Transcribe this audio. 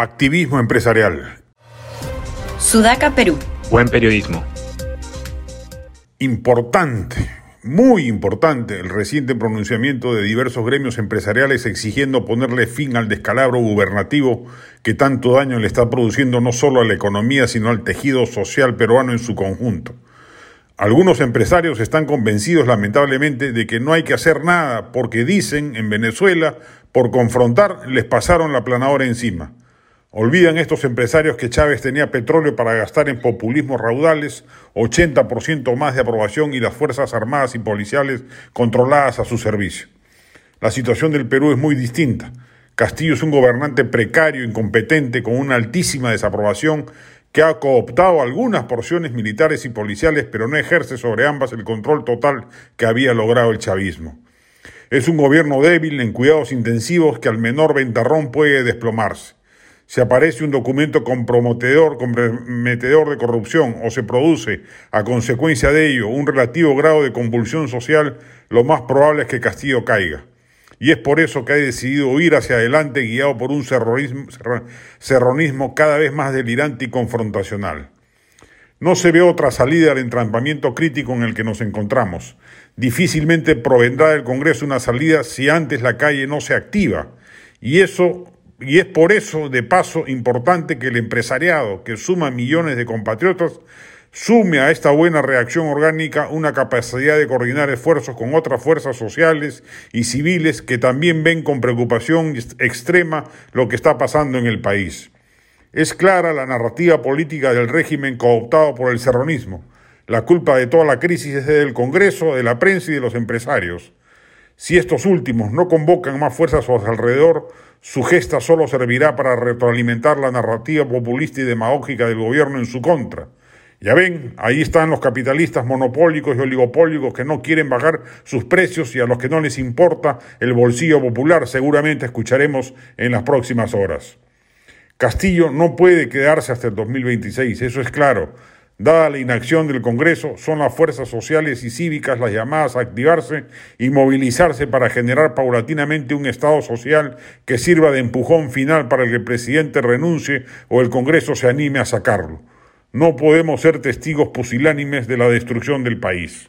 Activismo empresarial. Sudaca, Perú. Buen periodismo. Importante, muy importante el reciente pronunciamiento de diversos gremios empresariales exigiendo ponerle fin al descalabro gubernativo que tanto daño le está produciendo no solo a la economía, sino al tejido social peruano en su conjunto. Algunos empresarios están convencidos lamentablemente de que no hay que hacer nada porque dicen en Venezuela, por confrontar, les pasaron la planadora encima. Olvidan estos empresarios que Chávez tenía petróleo para gastar en populismos raudales, 80% más de aprobación y las Fuerzas Armadas y Policiales controladas a su servicio. La situación del Perú es muy distinta. Castillo es un gobernante precario, incompetente, con una altísima desaprobación que ha cooptado algunas porciones militares y policiales, pero no ejerce sobre ambas el control total que había logrado el chavismo. Es un gobierno débil en cuidados intensivos que al menor ventarrón puede desplomarse. Si aparece un documento comprometedor, comprometedor de corrupción o se produce, a consecuencia de ello, un relativo grado de convulsión social, lo más probable es que Castillo caiga y es por eso que ha decidido ir hacia adelante guiado por un serronismo cada vez más delirante y confrontacional. No se ve otra salida al entrampamiento crítico en el que nos encontramos. Difícilmente provendrá del Congreso una salida si antes la calle no se activa. Y eso y es por eso, de paso, importante que el empresariado, que suma millones de compatriotas, sume a esta buena reacción orgánica una capacidad de coordinar esfuerzos con otras fuerzas sociales y civiles que también ven con preocupación extrema lo que está pasando en el país. Es clara la narrativa política del régimen cooptado por el serronismo. La culpa de toda la crisis es del Congreso, de la prensa y de los empresarios. Si estos últimos no convocan más fuerzas a su alrededor, su gesta solo servirá para retroalimentar la narrativa populista y demagógica del gobierno en su contra. Ya ven, ahí están los capitalistas monopólicos y oligopólicos que no quieren bajar sus precios y a los que no les importa el bolsillo popular, seguramente escucharemos en las próximas horas. Castillo no puede quedarse hasta el 2026, eso es claro. Dada la inacción del Congreso, son las fuerzas sociales y cívicas las llamadas a activarse y movilizarse para generar paulatinamente un Estado social que sirva de empujón final para que el presidente renuncie o el Congreso se anime a sacarlo. No podemos ser testigos pusilánimes de la destrucción del país.